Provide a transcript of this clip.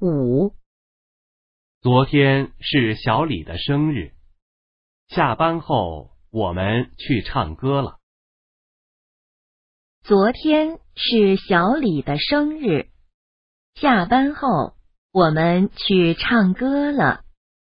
五。昨天是小李的生日下班后我们去唱歌了。昨天是小李的生日下班后我们去唱歌了。